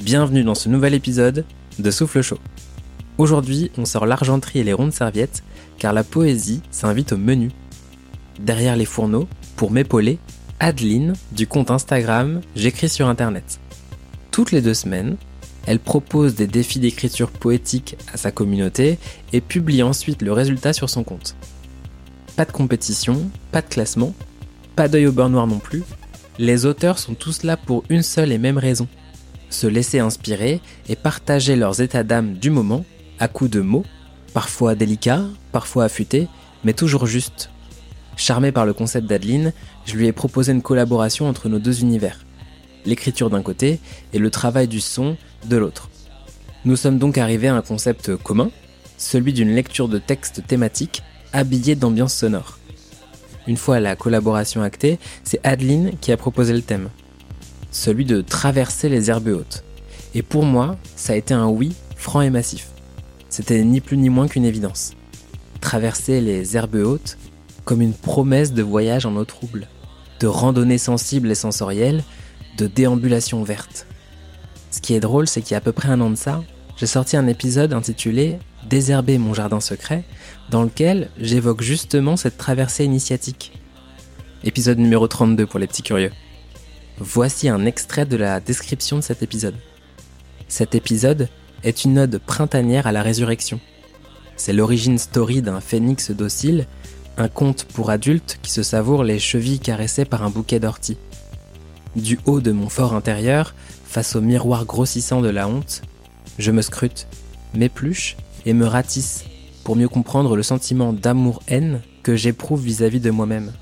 Bienvenue dans ce nouvel épisode de Souffle Chaud. Aujourd'hui, on sort l'argenterie et les rondes serviettes car la poésie s'invite au menu. Derrière les fourneaux, pour m'épauler, Adeline du compte Instagram J'écris sur Internet. Toutes les deux semaines, elle propose des défis d'écriture poétique à sa communauté et publie ensuite le résultat sur son compte. Pas de compétition, pas de classement, pas d'œil au beurre noir non plus. Les auteurs sont tous là pour une seule et même raison se laisser inspirer et partager leurs états d'âme du moment à coups de mots, parfois délicats, parfois affûtés, mais toujours justes. Charmé par le concept d'Adeline, je lui ai proposé une collaboration entre nos deux univers, l'écriture d'un côté et le travail du son de l'autre. Nous sommes donc arrivés à un concept commun, celui d'une lecture de texte thématique habillée d'ambiance sonore. Une fois la collaboration actée, c'est Adeline qui a proposé le thème celui de traverser les herbes hautes. Et pour moi, ça a été un oui franc et massif. C'était ni plus ni moins qu'une évidence. Traverser les herbes hautes comme une promesse de voyage en eau trouble, de randonnée sensible et sensorielle, de déambulation verte. Ce qui est drôle, c'est qu'il y a à peu près un an de ça, j'ai sorti un épisode intitulé Désherber mon jardin secret, dans lequel j'évoque justement cette traversée initiatique. Épisode numéro 32 pour les petits curieux. Voici un extrait de la description de cet épisode. Cet épisode est une ode printanière à la résurrection. C'est l'origine story d'un phénix docile, un conte pour adultes qui se savoure les chevilles caressées par un bouquet d'orties. Du haut de mon fort intérieur, face au miroir grossissant de la honte, je me scrute, m'épluche et me ratisse pour mieux comprendre le sentiment d'amour-haine que j'éprouve vis-à-vis de moi-même.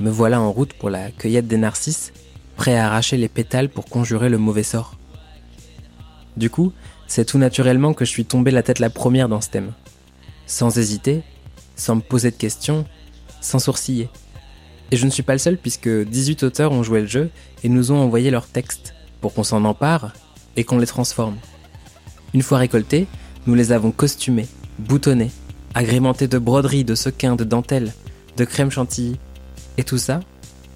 Me voilà en route pour la cueillette des narcisses prêt à arracher les pétales pour conjurer le mauvais sort. Du coup, c'est tout naturellement que je suis tombé la tête la première dans ce thème. Sans hésiter, sans me poser de questions, sans sourciller. Et je ne suis pas le seul puisque 18 auteurs ont joué le jeu et nous ont envoyé leurs textes pour qu'on s'en empare et qu'on les transforme. Une fois récoltés, nous les avons costumés, boutonnés, agrémentés de broderies, de sequins, de dentelles, de crème chantilly, et tout ça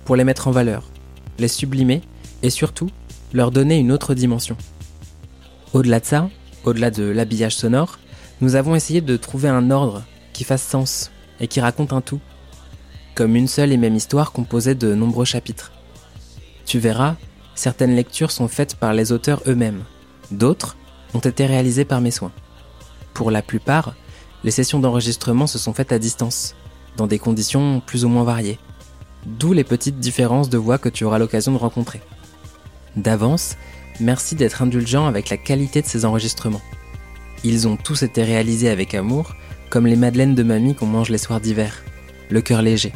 pour les mettre en valeur, les sublimer et surtout leur donner une autre dimension. Au-delà de ça, au-delà de l'habillage sonore, nous avons essayé de trouver un ordre qui fasse sens et qui raconte un tout, comme une seule et même histoire composée de nombreux chapitres. Tu verras, certaines lectures sont faites par les auteurs eux-mêmes, d'autres ont été réalisées par mes soins. Pour la plupart, les sessions d'enregistrement se sont faites à distance, dans des conditions plus ou moins variées d'où les petites différences de voix que tu auras l'occasion de rencontrer. D'avance, merci d'être indulgent avec la qualité de ces enregistrements. Ils ont tous été réalisés avec amour, comme les madeleines de mamie qu'on mange les soirs d'hiver, le cœur léger.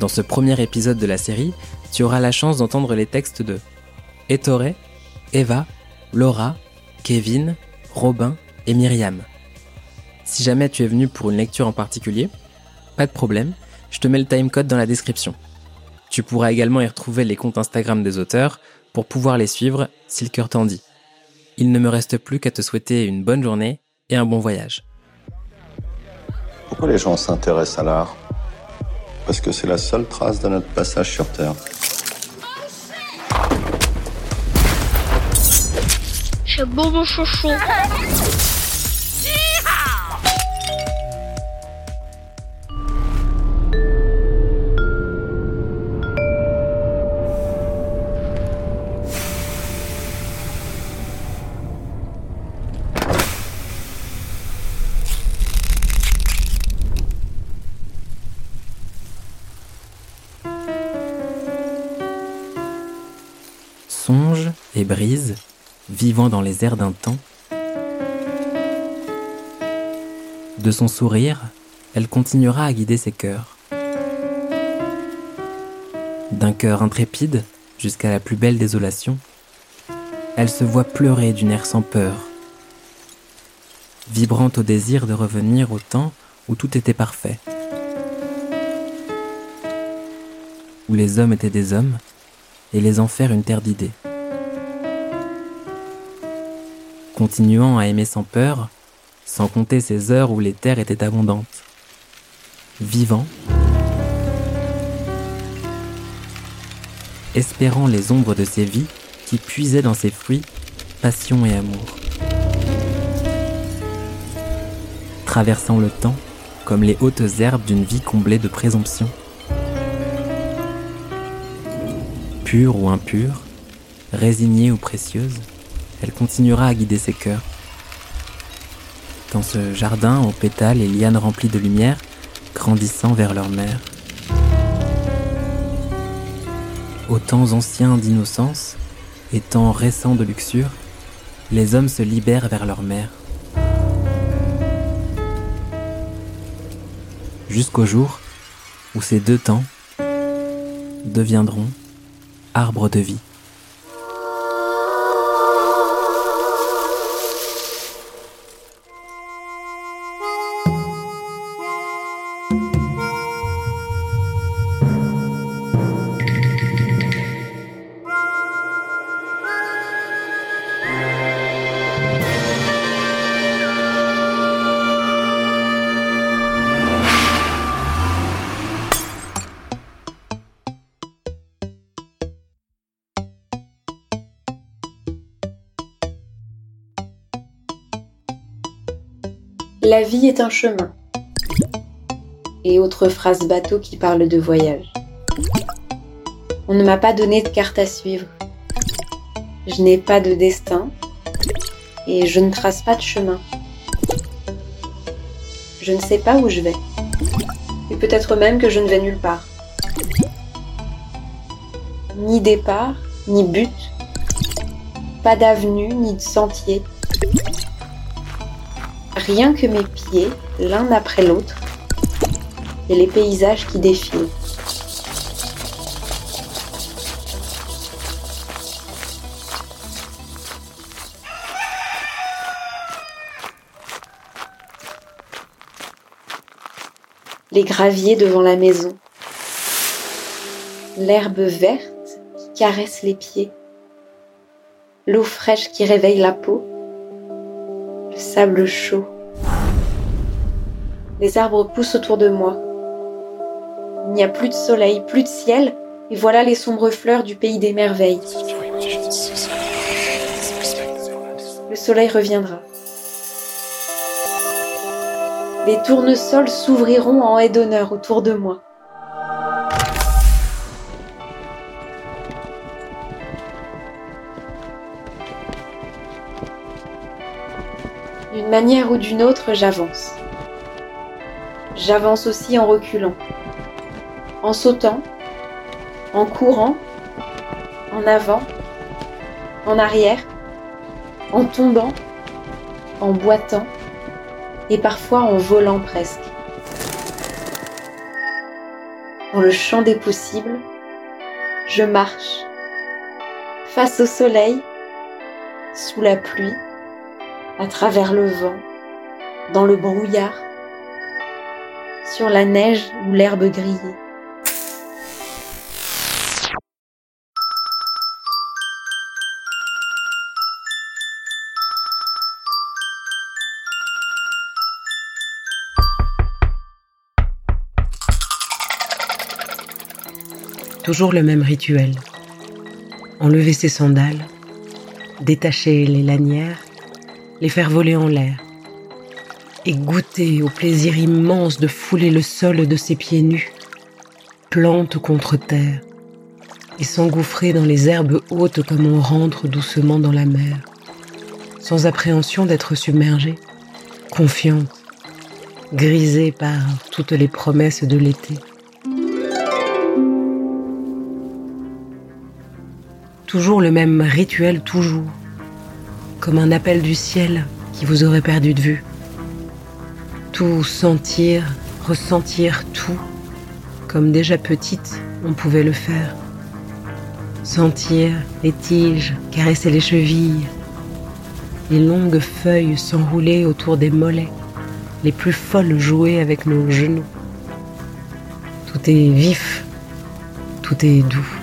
Dans ce premier épisode de la série, tu auras la chance d'entendre les textes de Ettore, Eva, Laura, Kevin, Robin et Myriam. Si jamais tu es venu pour une lecture en particulier, pas de problème, je te mets le timecode dans la description. Tu pourras également y retrouver les comptes Instagram des auteurs pour pouvoir les suivre si le cœur t'en dit. Il ne me reste plus qu'à te souhaiter une bonne journée et un bon voyage. Pourquoi les gens s'intéressent à l'art? Parce que c'est la seule trace de notre passage sur Terre. Beau mon chouchou. Vivant dans les airs d'un temps. De son sourire, elle continuera à guider ses cœurs. D'un cœur intrépide jusqu'à la plus belle désolation, elle se voit pleurer d'une air sans peur, vibrant au désir de revenir au temps où tout était parfait, où les hommes étaient des hommes et les en faire une terre d'idées. Continuant à aimer sans peur, sans compter ces heures où les terres étaient abondantes. Vivant, espérant les ombres de ces vies qui puisaient dans ces fruits passion et amour. Traversant le temps comme les hautes herbes d'une vie comblée de présomption. Pure ou impure, résignée ou précieuse, elle continuera à guider ses cœurs. Dans ce jardin aux pétales et lianes remplies de lumière, grandissant vers leur mère. Aux temps anciens d'innocence et temps récents de luxure, les hommes se libèrent vers leur mère. Jusqu'au jour où ces deux temps deviendront arbres de vie. La vie est un chemin. Et autre phrase bateau qui parle de voyage. On ne m'a pas donné de carte à suivre. Je n'ai pas de destin et je ne trace pas de chemin. Je ne sais pas où je vais. Et peut-être même que je ne vais nulle part. Ni départ, ni but. Pas d'avenue, ni de sentier rien que mes pieds, l'un après l'autre, et les paysages qui défilent. Les graviers devant la maison, l'herbe verte qui caresse les pieds, l'eau fraîche qui réveille la peau, sable chaud. Les arbres poussent autour de moi. Il n'y a plus de soleil, plus de ciel, et voilà les sombres fleurs du pays des merveilles. Le soleil reviendra. Les tournesols s'ouvriront en haie d'honneur autour de moi. Manière ou d'une autre, j'avance. J'avance aussi en reculant, en sautant, en courant, en avant, en arrière, en tombant, en boitant et parfois en volant presque. Dans le champ des possibles, je marche face au soleil, sous la pluie, à travers le vent, dans le brouillard, sur la neige ou l'herbe grillée. Toujours le même rituel. Enlever ses sandales, détacher les lanières, les faire voler en l'air, et goûter au plaisir immense de fouler le sol de ses pieds nus, plante contre terre, et s'engouffrer dans les herbes hautes comme on rentre doucement dans la mer, sans appréhension d'être submergé, confiante, grisée par toutes les promesses de l'été. Toujours le même rituel, toujours, comme un appel du ciel qui vous aurait perdu de vue tout sentir, ressentir tout, comme déjà petite on pouvait le faire. Sentir les tiges caresser les chevilles, les longues feuilles s'enrouler autour des mollets, les plus folles jouer avec nos genoux. Tout est vif, tout est doux.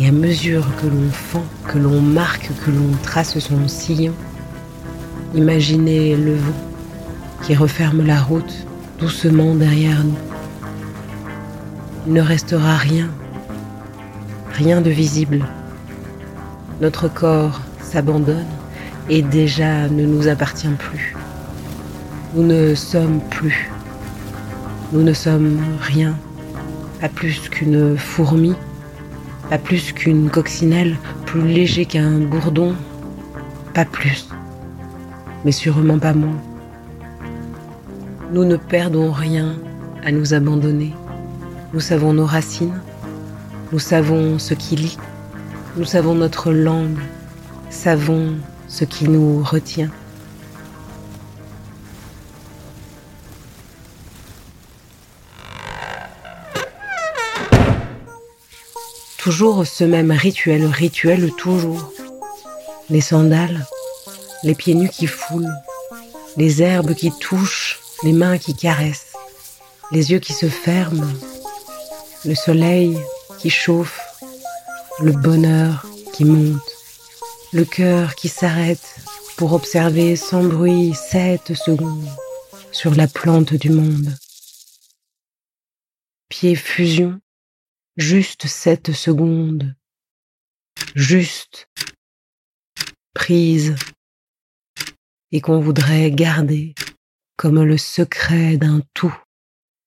Et à mesure que l'on fend, que l'on marque, que l'on trace son sillon, imaginez le vent qui referme la route doucement derrière nous. Il ne restera rien, rien de visible, Notre corps s'abandonne et déjà ne nous appartient plus. Nous ne sommes plus. Nous ne sommes rien, pas plus qu'une fourmi, pas plus qu'une coccinelle, plus léger qu'un bourdon, pas plus, mais sûrement pas moins. Nous ne perdons rien à nous abandonner. Nous savons nos racines, nous savons ce qui lit, nous savons notre langue, savons ce qui nous retient. Toujours ce même rituel, rituel toujours. Les sandales, les pieds nus qui foulent, les herbes qui touchent, les mains qui caressent, les yeux qui se ferment, le soleil qui chauffe, le bonheur qui monte, le cœur qui s'arrête pour observer sans bruit sept secondes sur la plante du monde. Pied fusion, juste sept secondes, juste. Prise, et qu'on voudrait garder comme le secret d'un tout.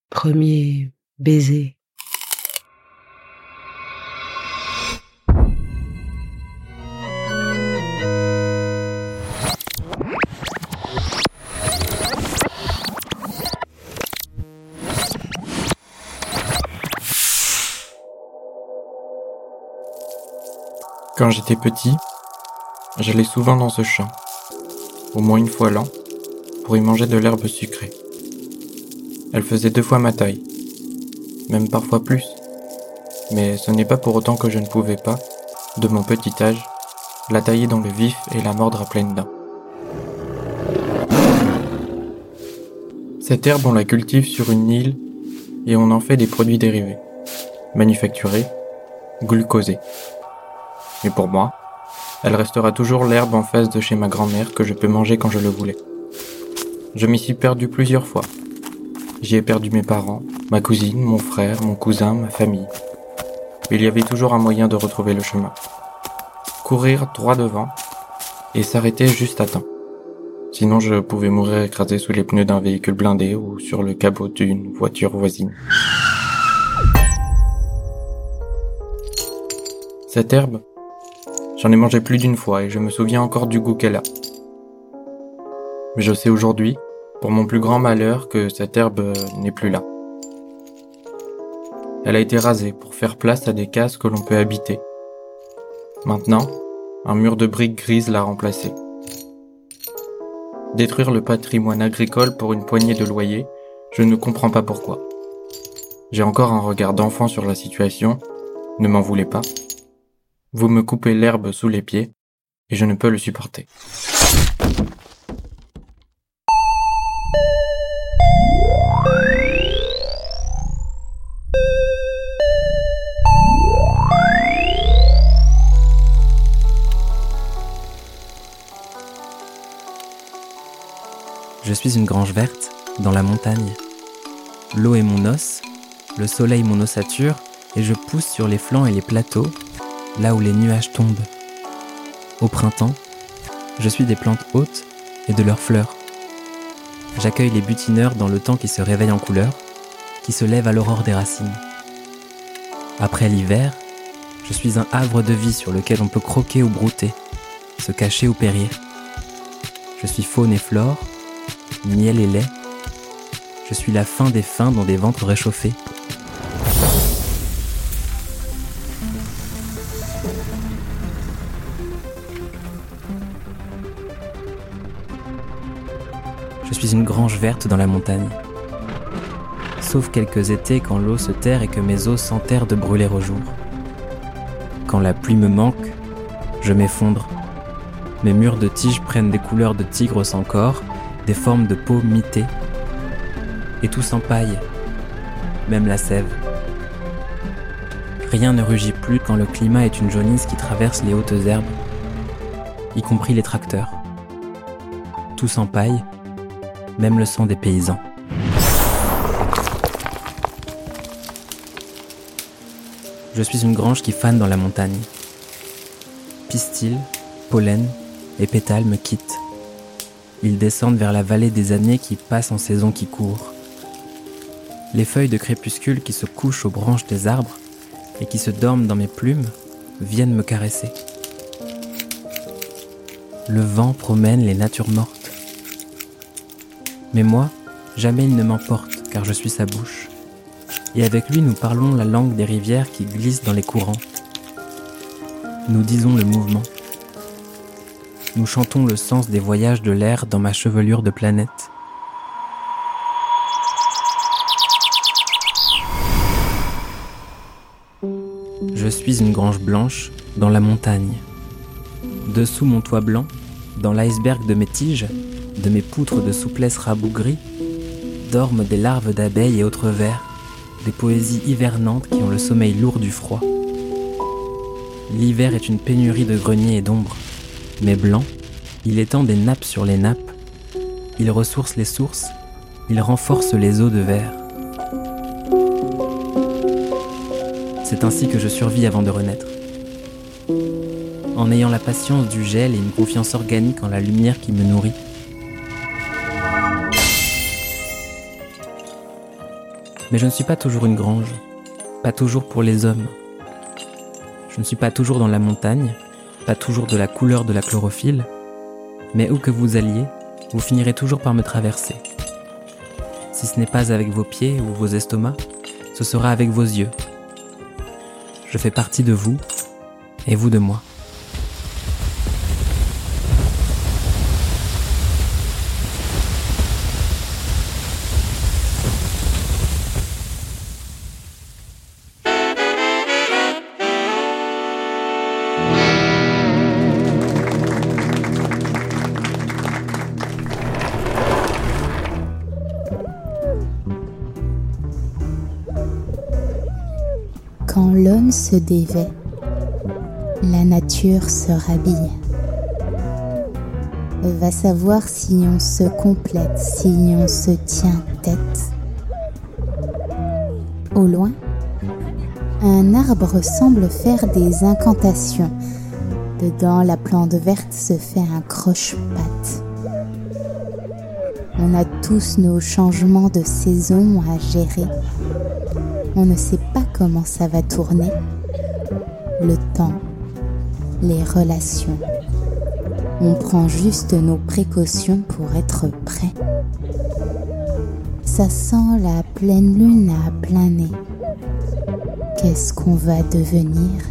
Premier baiser. Quand j'étais petit, j'allais souvent dans ce champ, au moins une fois l'an, pour y manger de l'herbe sucrée. Elle faisait deux fois ma taille, même parfois plus. Mais ce n'est pas pour autant que je ne pouvais pas, de mon petit âge, la tailler dans le vif et la mordre à pleines dents. Cette herbe, on la cultive sur une île et on en fait des produits dérivés, manufacturés, glucosés. Mais pour moi, elle restera toujours l'herbe en face de chez ma grand-mère que je peux manger quand je le voulais. Je m'y suis perdu plusieurs fois. J'y ai perdu mes parents, ma cousine, mon frère, mon cousin, ma famille. Il y avait toujours un moyen de retrouver le chemin. Courir droit devant et s'arrêter juste à temps. Sinon je pouvais mourir écrasé sous les pneus d'un véhicule blindé ou sur le cabot d'une voiture voisine. Cette herbe, J'en ai mangé plus d'une fois et je me souviens encore du goût qu'elle a. Mais je sais aujourd'hui, pour mon plus grand malheur, que cette herbe n'est plus là. Elle a été rasée pour faire place à des cases que l'on peut habiter. Maintenant, un mur de briques grises l'a remplacée. Détruire le patrimoine agricole pour une poignée de loyers, je ne comprends pas pourquoi. J'ai encore un regard d'enfant sur la situation, ne m'en voulez pas. Vous me coupez l'herbe sous les pieds, et je ne peux le supporter. Je suis une grange verte dans la montagne. L'eau est mon os, le soleil mon ossature, et je pousse sur les flancs et les plateaux là où les nuages tombent. Au printemps, je suis des plantes hautes et de leurs fleurs. J'accueille les butineurs dans le temps qui se réveille en couleur, qui se lève à l'aurore des racines. Après l'hiver, je suis un havre de vie sur lequel on peut croquer ou brouter, se cacher ou périr. Je suis faune et flore, miel et lait. Je suis la fin des fins dans des ventres réchauffés. Je suis une grange verte dans la montagne. Sauf quelques étés quand l'eau se terre et que mes os s'enterrent de brûler au jour. Quand la pluie me manque, je m'effondre. Mes murs de tiges prennent des couleurs de tigre sans corps, des formes de peau mitées. Et tout s'empaille, même la sève. Rien ne rugit plus quand le climat est une jaunisse qui traverse les hautes herbes, y compris les tracteurs. Tout s'empaille, même le sang des paysans. Je suis une grange qui fane dans la montagne. pistils, pollen et pétales me quittent. Ils descendent vers la vallée des années qui passent en saison qui court. Les feuilles de crépuscule qui se couchent aux branches des arbres et qui se dorment dans mes plumes viennent me caresser. Le vent promène les natures mortes. Mais moi, jamais il ne m'emporte car je suis sa bouche. Et avec lui nous parlons la langue des rivières qui glissent dans les courants. Nous disons le mouvement. Nous chantons le sens des voyages de l'air dans ma chevelure de planète. Je suis une grange blanche dans la montagne. Dessous mon toit blanc, dans l'iceberg de mes tiges, de mes poutres de souplesse rabougries, dorment des larves d'abeilles et autres vers, des poésies hivernantes qui ont le sommeil lourd du froid. L'hiver est une pénurie de greniers et d'ombre, mais blanc, il étend des nappes sur les nappes, il ressource les sources, il renforce les eaux de verre. C'est ainsi que je survis avant de renaître. En ayant la patience du gel et une confiance organique en la lumière qui me nourrit. Mais je ne suis pas toujours une grange, pas toujours pour les hommes. Je ne suis pas toujours dans la montagne, pas toujours de la couleur de la chlorophylle, mais où que vous alliez, vous finirez toujours par me traverser. Si ce n'est pas avec vos pieds ou vos estomacs, ce sera avec vos yeux. Je fais partie de vous et vous de moi. Se dévait, la nature se rhabille. Va savoir si on se complète, si on se tient tête. Au loin, un arbre semble faire des incantations. Dedans, la plante verte se fait un croche-patte. On a tous nos changements de saison à gérer. On ne sait comment ça va tourner. Le temps, les relations. On prend juste nos précautions pour être prêt. Ça sent la pleine lune à plein nez. Qu'est-ce qu'on va devenir?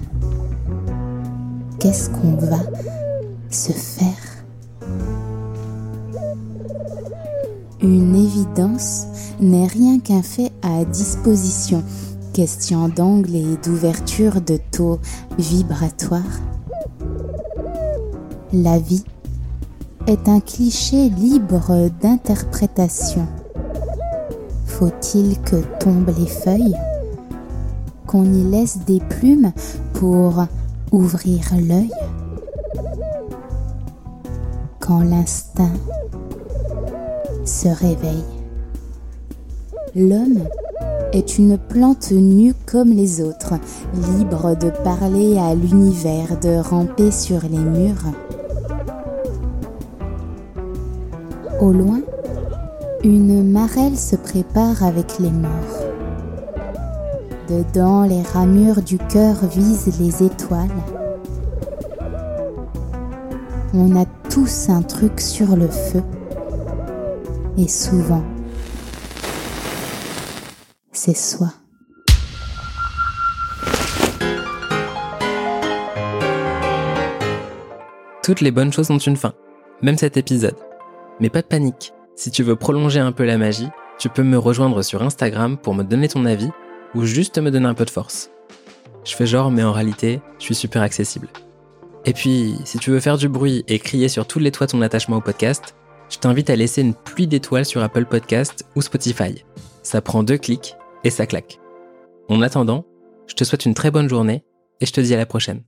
Qu'est-ce qu'on va se faire? Une évidence n'est rien qu'un fait à disposition, question d'angle et d'ouverture de taux vibratoires. La vie est un cliché libre d'interprétation. Faut-il que tombent les feuilles? Qu'on y laisse des plumes pour ouvrir l'œil? Quand l'instinct se réveille. L'homme est une plante nue comme les autres, libre de parler à l'univers, de ramper sur les murs. Au loin, une marelle se prépare avec les morts. Dedans, les ramures du cœur visent les étoiles. On a tous un truc sur le feu. Et souvent, c'est soi. Toutes les bonnes choses ont une fin, même cet épisode. Mais pas de panique, si tu veux prolonger un peu la magie, tu peux me rejoindre sur Instagram pour me donner ton avis ou juste me donner un peu de force. Je fais genre, mais en réalité, je suis super accessible. Et puis, si tu veux faire du bruit et crier sur tous les toits ton attachement au podcast, je t'invite à laisser une pluie d'étoiles sur Apple Podcast ou Spotify. Ça prend deux clics et ça claque. En attendant, je te souhaite une très bonne journée et je te dis à la prochaine.